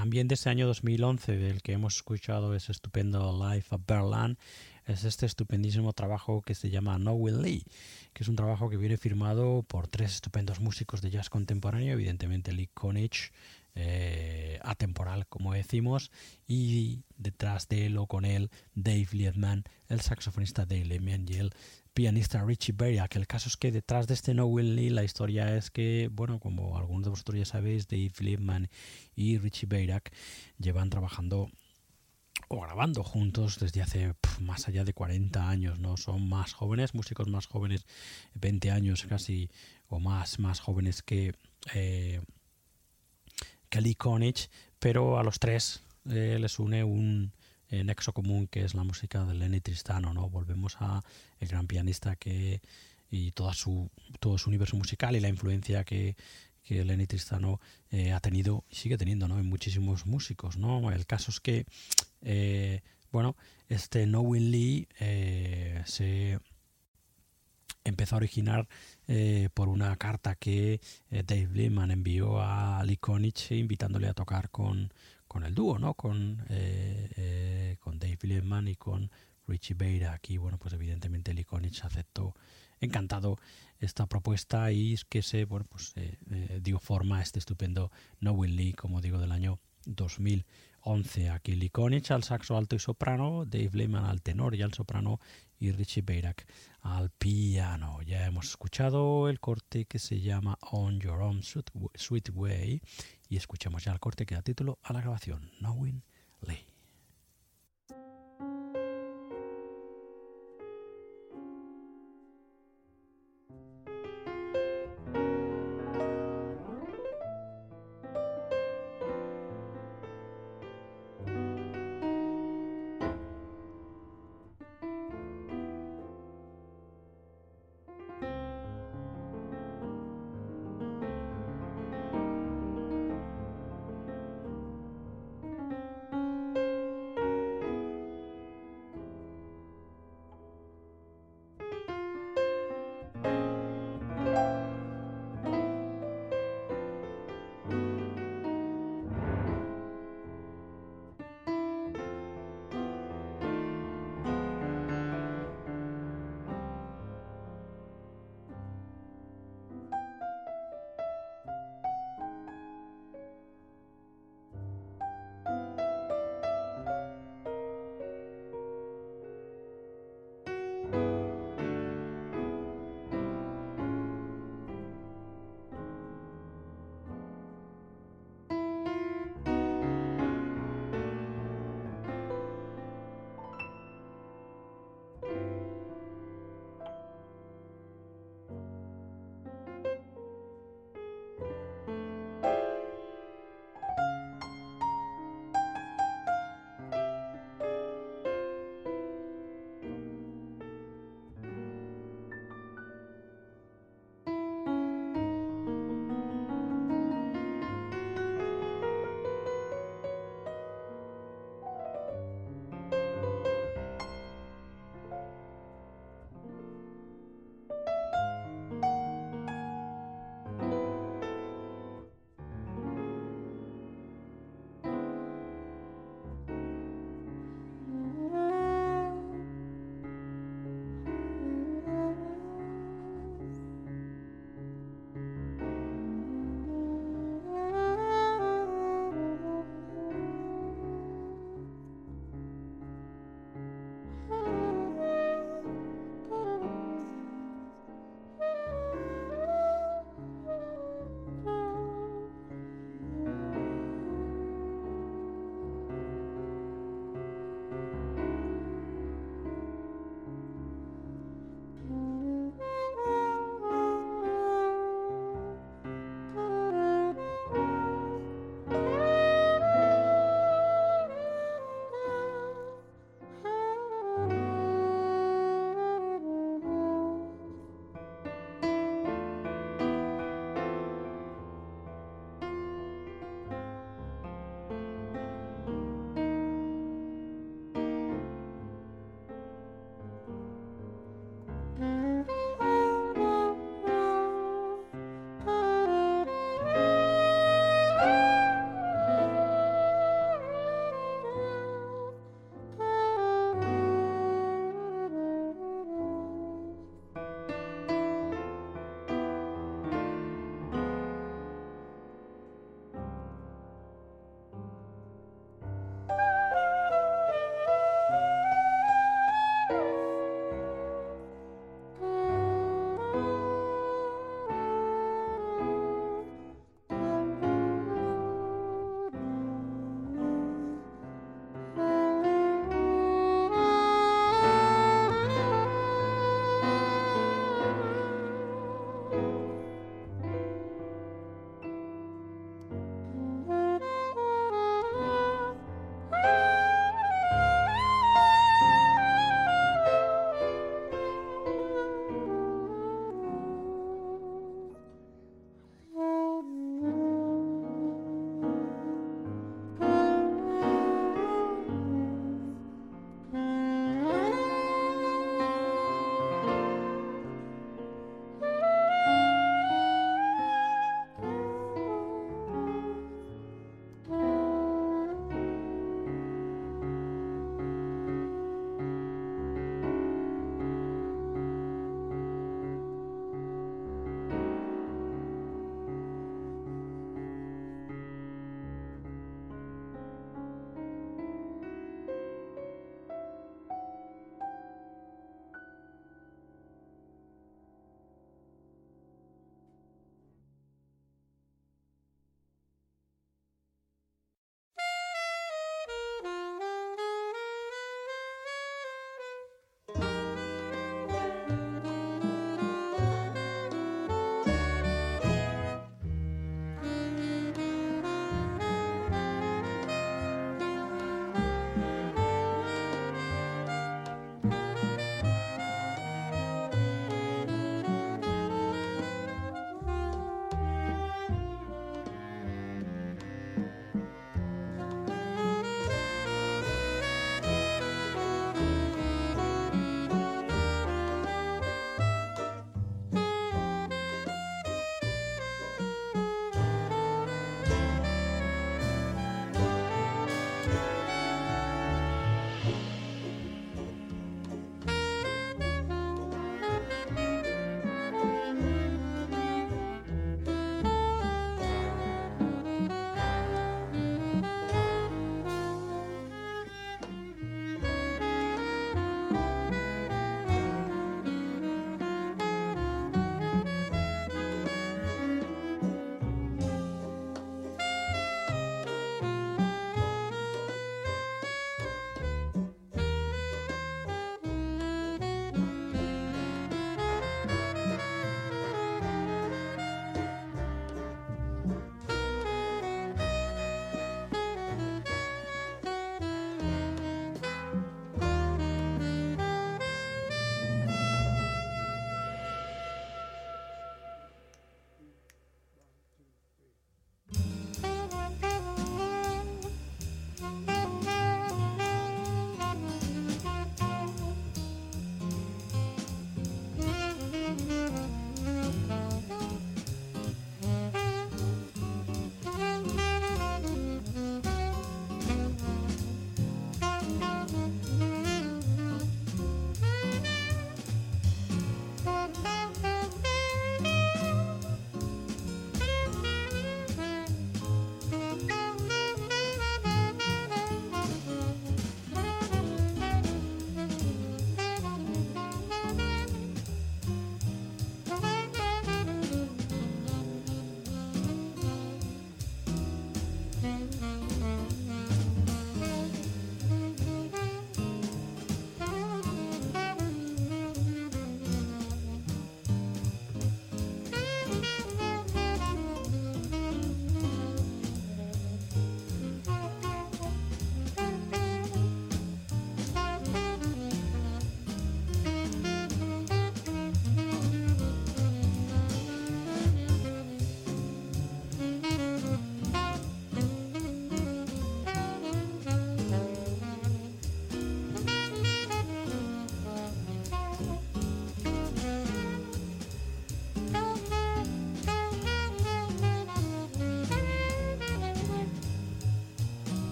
también de ese año 2011, del que hemos escuchado ese estupendo Life of Berlin, es este estupendísimo trabajo que se llama No Will Lee, que es un trabajo que viene firmado por tres estupendos músicos de jazz contemporáneo, evidentemente Lee Konich, eh, atemporal como decimos, y detrás de él o con él Dave Liebman, el saxofonista de Lemian y el pianista Richie que El caso es que detrás de este No Will Lee la historia es que, bueno, como algunos de vosotros ya sabéis, Dave Liebman y Richie Bayrak llevan trabajando o grabando juntos desde hace más allá de 40 años, ¿no? Son más jóvenes, músicos más jóvenes, 20 años casi o más, más jóvenes que, eh, Lee Konich, pero a los tres eh, les une un nexo común que es la música de Lenny Tristano, ¿no? Volvemos a el gran pianista que y toda su, todo su universo musical y la influencia que, que Lenny Tristano eh, ha tenido y sigue teniendo ¿no? en muchísimos músicos. ¿no? El caso es que, eh, bueno, este No Will Lee eh, se empezó a originar por una carta que Dave Lehman envió a Lee Konich invitándole a tocar con, con el dúo, ¿no? Con, con Dave Lehman y con Richie Beira. Aquí, bueno, pues evidentemente Lee Konich aceptó encantado esta propuesta y que se bueno, pues, eh, eh, dio forma a este estupendo No Will Lee, como digo, del año 2011. Aquí Lee Konich al saxo alto y soprano, Dave Lehman al tenor y al soprano y Richie Bayrak al piano. Ya hemos escuchado el corte que se llama On Your Own Sweet Way y escuchamos ya el corte que da título a la grabación, Will Lee.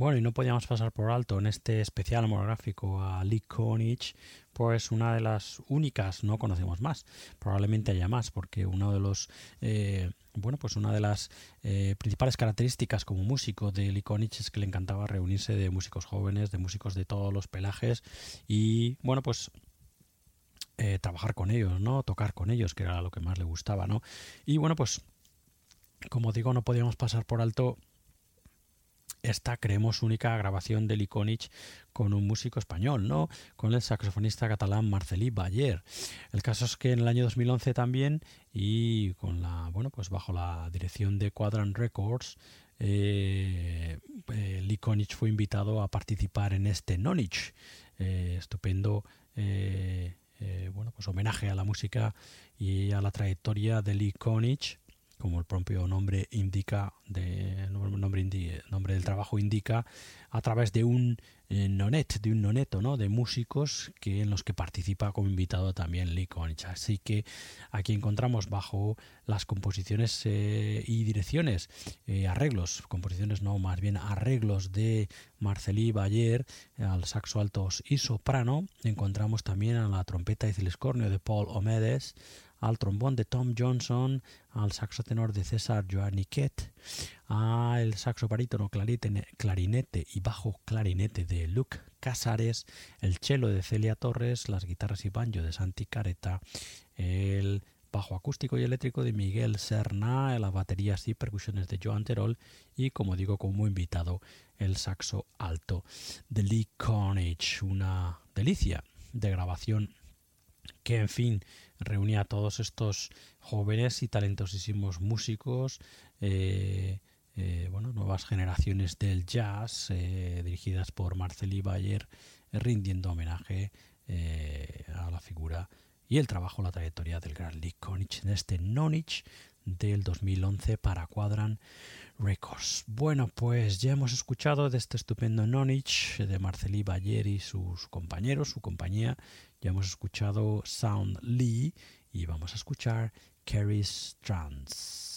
Bueno, y no podíamos pasar por alto en este especial monográfico a Lee Konich, pues una de las únicas, no conocemos más, probablemente haya más, porque uno de los, eh, bueno, pues una de las eh, principales características como músico de Lee Konich es que le encantaba reunirse de músicos jóvenes, de músicos de todos los pelajes y, bueno, pues eh, trabajar con ellos, ¿no? Tocar con ellos, que era lo que más le gustaba, ¿no? Y bueno, pues como digo, no podíamos pasar por alto esta, creemos, única grabación de Liconich con un músico español, ¿no? Con el saxofonista catalán Marcelí Bayer. El caso es que en el año 2011 también, y con la, bueno, pues bajo la dirección de Quadrant Records, eh, eh fue invitado a participar en este Nonich, eh, estupendo eh, bueno, pues homenaje a la música y a la trayectoria de Lee como el propio nombre indica, de, nombre, del trabajo indica, a través de un eh, nonet, de un noneto, ¿no? de músicos que en los que participa como invitado también Lee Konich. Así que aquí encontramos bajo las composiciones eh, y direcciones, eh, arreglos, composiciones no, más bien arreglos de Marcelí Bayer al saxo altos y soprano, encontramos también a la trompeta y ciliscornio de Paul Omedes, al trombón de Tom Johnson, al saxo tenor de César Joaniquet, al saxo barítono clarinete y bajo clarinete de Luke Casares, el cello de Celia Torres, las guitarras y banjo de Santi Careta, el bajo acústico y eléctrico de Miguel Serna, las baterías y percusiones de Joan Terol y, como digo, como invitado, el saxo alto de Lee Carnage, una delicia de grabación que, en fin, reunía a todos estos jóvenes y talentosísimos músicos, eh, eh, bueno, nuevas generaciones del jazz, eh, dirigidas por Marceli Bayer, rindiendo homenaje a la figura y el trabajo, la trayectoria del gran Lee Konich en este Nonich del 2011 para Quadran Records. Bueno, pues ya hemos escuchado de este estupendo Nonich de Marceli Bayer y sus compañeros, su compañía, ya hemos escuchado Sound Lee y vamos a escuchar Carrie's Trance.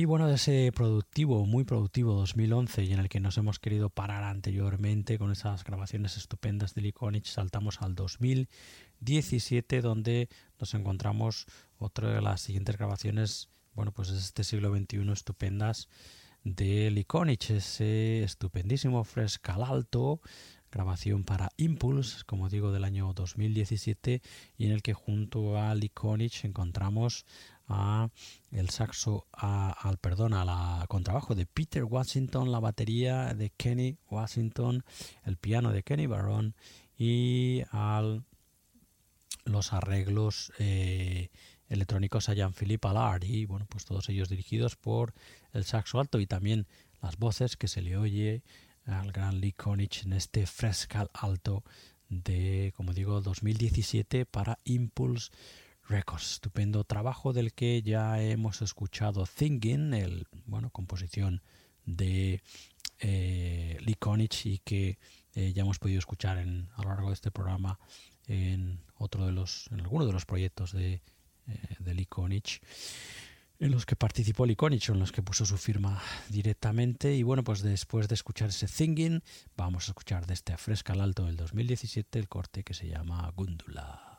Y bueno, de ese productivo, muy productivo 2011 y en el que nos hemos querido parar anteriormente con esas grabaciones estupendas de Iconic, saltamos al 2017 donde nos encontramos otra de las siguientes grabaciones, bueno, pues es este siglo XXI estupendas de Iconic, ese estupendísimo Frescal Alto, grabación para Impulse, como digo, del año 2017 y en el que junto a Iconic encontramos a el saxo, al perdón, a contrabajo de Peter Washington, la batería de Kenny Washington, el piano de Kenny Barron y al los arreglos eh, electrónicos a Jean-Philippe Allard y bueno, pues todos ellos dirigidos por el saxo alto y también las voces que se le oye al gran Lee Konich en este frescal alto de, como digo, 2017 para Impulse Records. Estupendo trabajo del que ya hemos escuchado Thinking, el, bueno, composición de eh, Lee Konich y que eh, ya hemos podido escuchar en, a lo largo de este programa en otro de los, en alguno de los proyectos de, eh, Lee Konich en los que participó Lee Konich, en los que puso su firma directamente. Y bueno, pues después de escuchar ese Thinking, vamos a escuchar de este Fresca al Alto del 2017 el corte que se llama Gundula.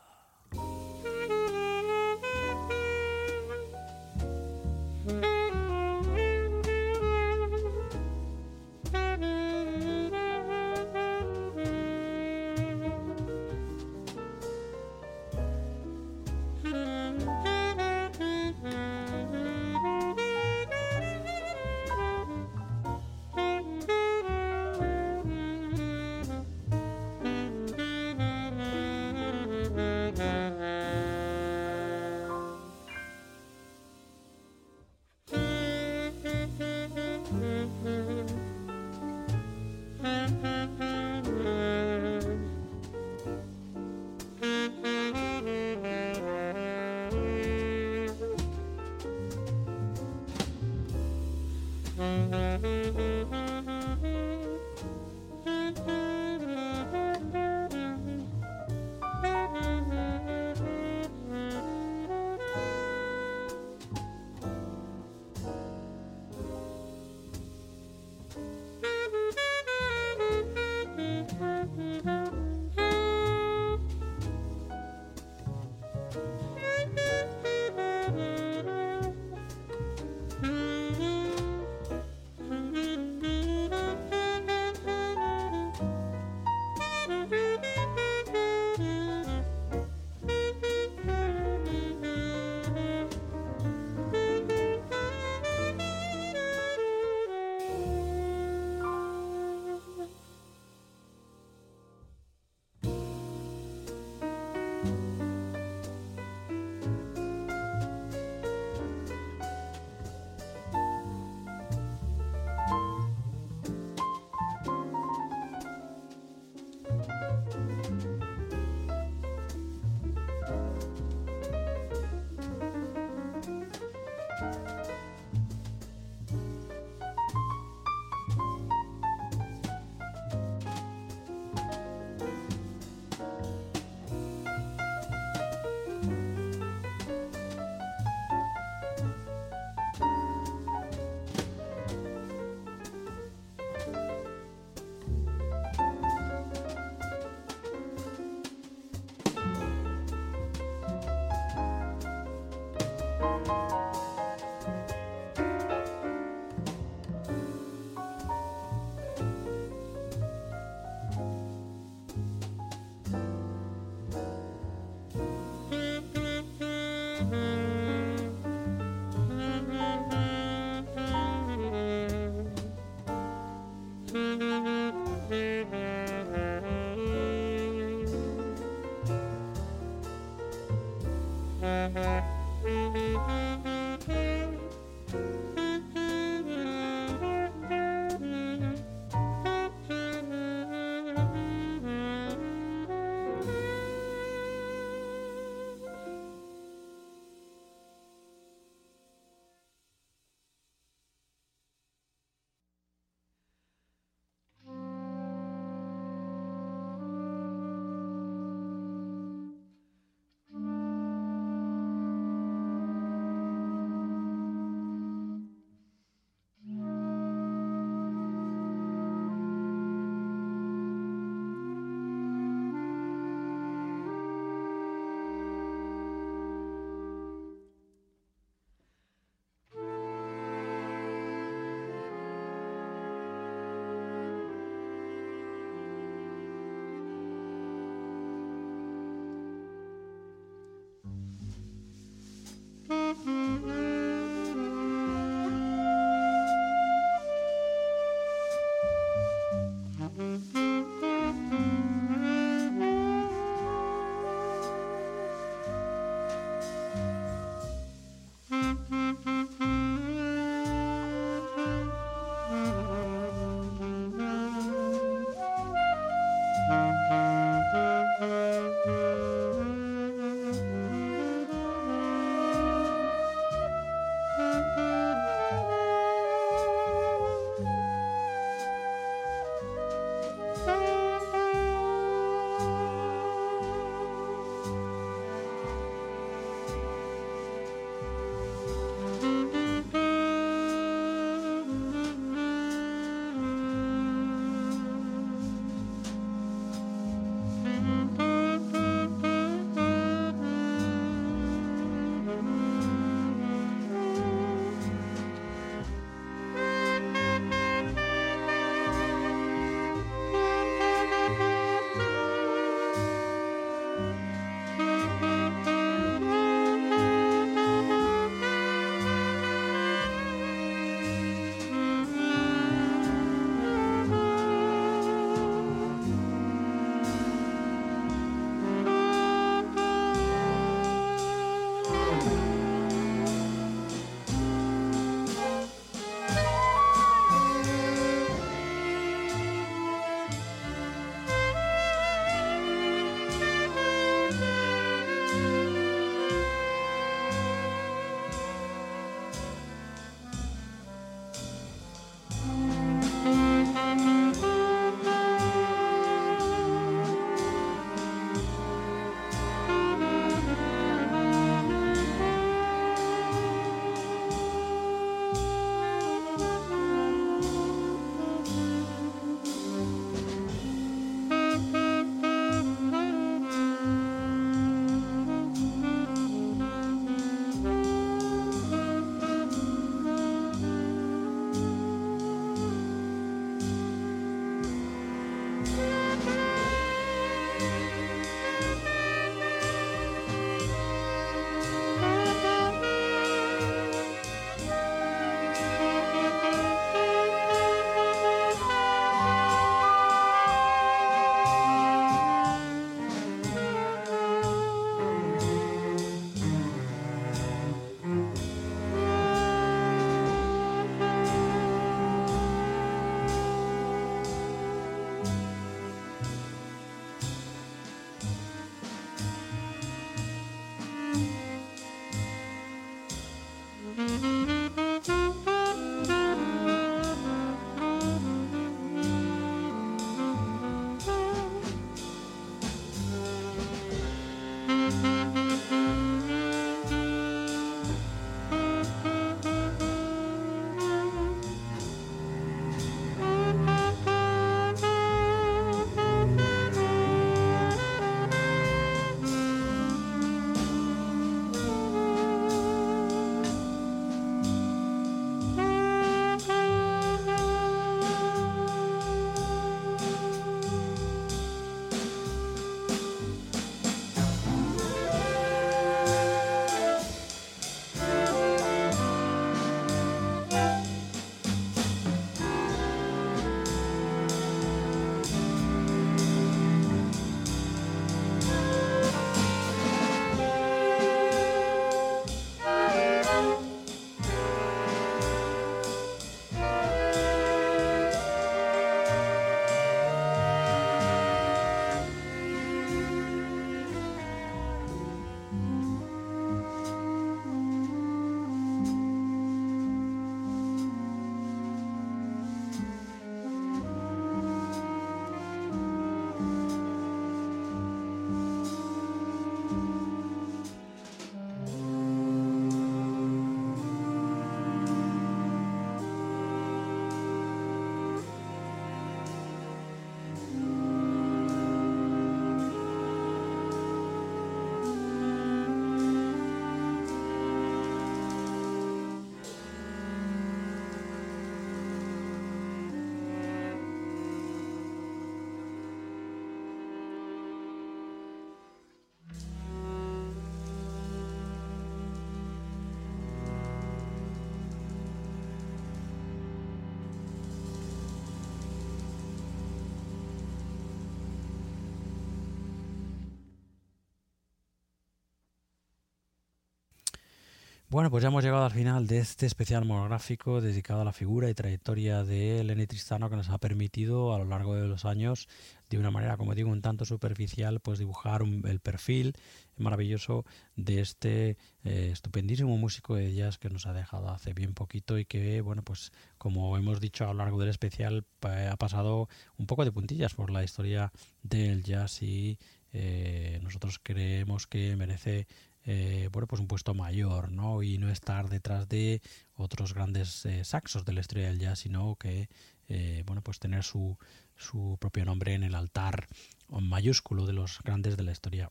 Bueno, pues ya hemos llegado al final de este especial monográfico dedicado a la figura y trayectoria de Lenny Tristano que nos ha permitido a lo largo de los años, de una manera, como digo, un tanto superficial, pues dibujar el perfil maravilloso de este eh, estupendísimo músico de jazz que nos ha dejado hace bien poquito y que, bueno, pues como hemos dicho a lo largo del especial, ha pasado un poco de puntillas por la historia del jazz y eh, nosotros creemos que merece eh, bueno, pues un puesto mayor, ¿no? Y no estar detrás de otros grandes eh, saxos de la historia del jazz, sino que, eh, bueno, pues tener su, su propio nombre en el altar mayúsculo de los grandes de la historia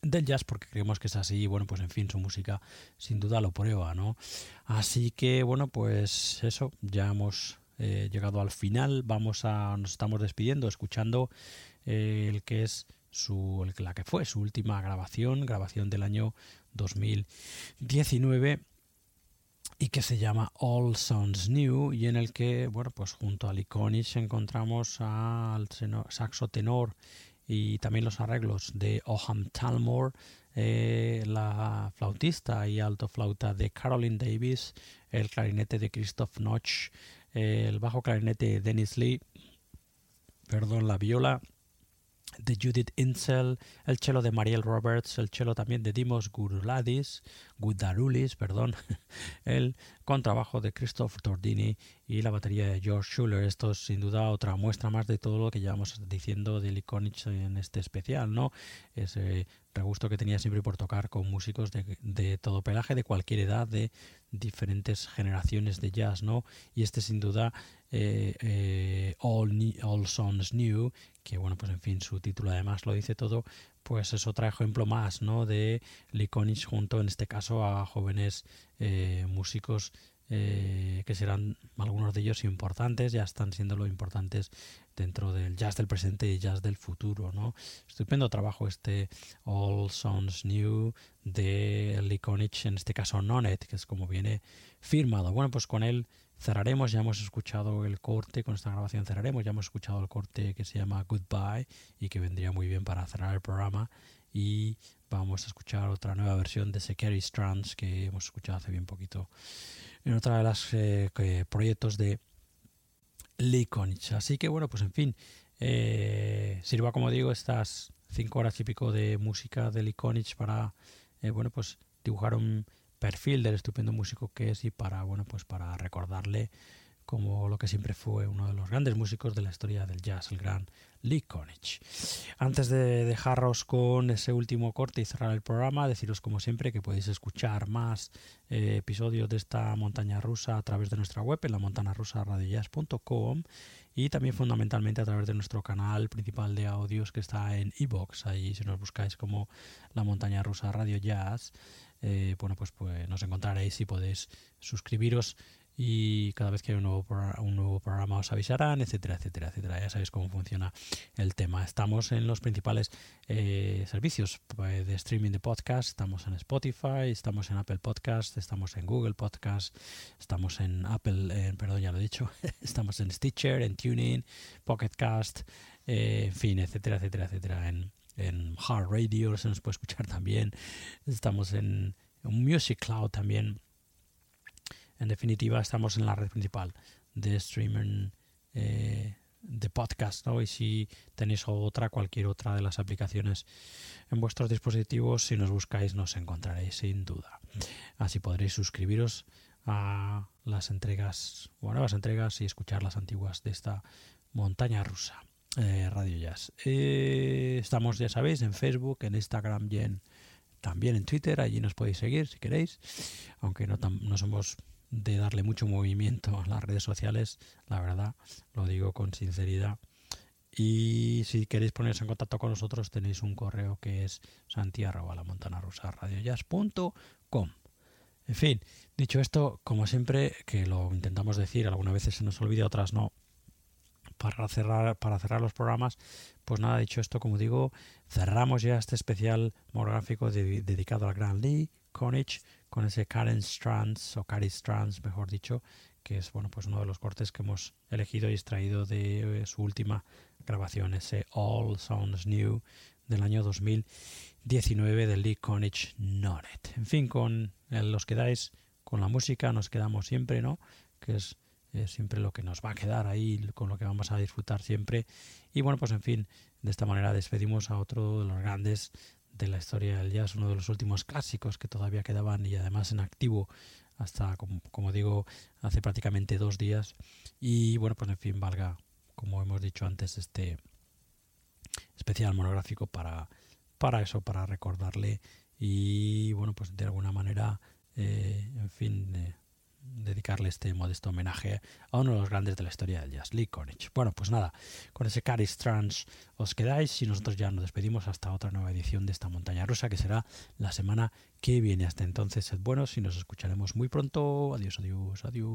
del jazz porque creemos que es así y bueno pues en fin su música sin duda lo prueba no así que bueno pues eso ya hemos llegado al final vamos a nos estamos despidiendo escuchando el que es su, la que fue su última grabación, grabación del año 2019 y que se llama All Sounds New y en el que, bueno, pues junto a Iconic encontramos al saxo tenor y también los arreglos de Oham Talmor, eh, la flautista y alto flauta de Caroline Davis, el clarinete de Christoph Notch, el bajo clarinete de Dennis Lee, perdón, la viola de Judith Insel, el cello de Mariel Roberts, el cello también de Dimos Guruladis, Gudarulis, perdón, el contrabajo de Christoph Tordini y la batería de George Schuller. Esto es sin duda otra muestra más de todo lo que llevamos diciendo de Iconic en este especial, ¿no? Ese regusto que tenía siempre por tocar con músicos de, de todo pelaje, de cualquier edad, de diferentes generaciones de jazz, ¿no? Y este sin duda eh, eh, All, All Songs New, que bueno, pues en fin, su título además lo dice todo, pues es otro ejemplo más, ¿no? De Liconic junto, en este caso, a jóvenes eh, músicos que serán algunos de ellos importantes, ya están siendo lo importantes dentro del jazz del presente y jazz del futuro, ¿no? Estupendo trabajo este All Songs New de Liconic, en este caso Nonet, que es como viene firmado. Bueno, pues con él cerraremos, ya hemos escuchado el corte, con esta grabación cerraremos, ya hemos escuchado el corte que se llama Goodbye y que vendría muy bien para cerrar el programa. Y vamos a escuchar otra nueva versión de Security Strands que hemos escuchado hace bien poquito en otra de las eh, proyectos de Lee Así que bueno, pues en fin, eh, sirva como digo estas cinco horas y pico de música de Lee para eh, bueno pues dibujar un perfil del estupendo músico que es y para bueno pues para recordarle como lo que siempre fue uno de los grandes músicos de la historia del jazz, el gran Lee Konich. Antes de dejaros con ese último corte y cerrar el programa, deciros como siempre que podéis escuchar más eh, episodios de esta montaña rusa a través de nuestra web en la montana rusa y también fundamentalmente a través de nuestro canal principal de audios que está en iBox. Ahí si nos buscáis como la montaña rusa Radio Jazz, eh, bueno, pues, pues nos encontraréis y podéis suscribiros y cada vez que hay un nuevo, un nuevo programa os avisarán, etcétera, etcétera, etcétera. Ya sabéis cómo funciona el tema. Estamos en los principales eh, servicios pues, de streaming de podcast. Estamos en Spotify, estamos en Apple Podcast, estamos en Google Podcast, estamos en Apple, eh, perdón, ya lo he dicho, estamos en Stitcher, en Tuning, Pocket Cast, en fin, etcétera, etcétera, etcétera. En, en Hard Radio se nos puede escuchar también. Estamos en, Music Cloud también. En definitiva, estamos en la red principal de streaming eh, de podcast. ¿no? Y si tenéis otra, cualquier otra de las aplicaciones en vuestros dispositivos, si nos buscáis, nos encontraréis sin duda. Así podréis suscribiros a las entregas o nuevas entregas y escuchar las antiguas de esta montaña rusa. Eh, Radio Jazz. Eh, estamos, ya sabéis, en Facebook, en Instagram y también en Twitter. Allí nos podéis seguir si queréis, aunque no, no somos de darle mucho movimiento a las redes sociales, la verdad, lo digo con sinceridad. Y si queréis poneros en contacto con nosotros, tenéis un correo que es santiago la montana rusa En fin, dicho esto, como siempre, que lo intentamos decir, algunas veces se nos olvida, otras no, para cerrar, para cerrar los programas, pues nada, dicho esto, como digo, cerramos ya este especial monográfico dedicado al Gran Lee Konich con ese Karen Strands o Cary Strands, mejor dicho, que es bueno pues uno de los cortes que hemos elegido y extraído de eh, su última grabación, ese All Sounds New del año 2019 del Lee Konich Nonet. En fin, con los quedáis con la música, nos quedamos siempre, ¿no? Que es siempre lo que nos va a quedar ahí, con lo que vamos a disfrutar siempre. Y bueno, pues en fin, de esta manera despedimos a otro de los grandes de la historia del jazz, uno de los últimos clásicos que todavía quedaban y además en activo hasta, como, digo, hace prácticamente dos días. Y bueno, pues en fin, valga, como hemos dicho antes, este especial monográfico para, para eso, para recordarle y bueno, pues de alguna manera, eh, en fin, eh, dedicarle este modesto homenaje a uno de los grandes de la historia del jazz, Lee Konitz. Bueno, pues nada, con ese Caris Trans os quedáis y nosotros ya nos despedimos hasta otra nueva edición de esta montaña rusa que será la semana que viene. Hasta entonces, sed buenos y nos escucharemos muy pronto. Adiós, adiós, adiós.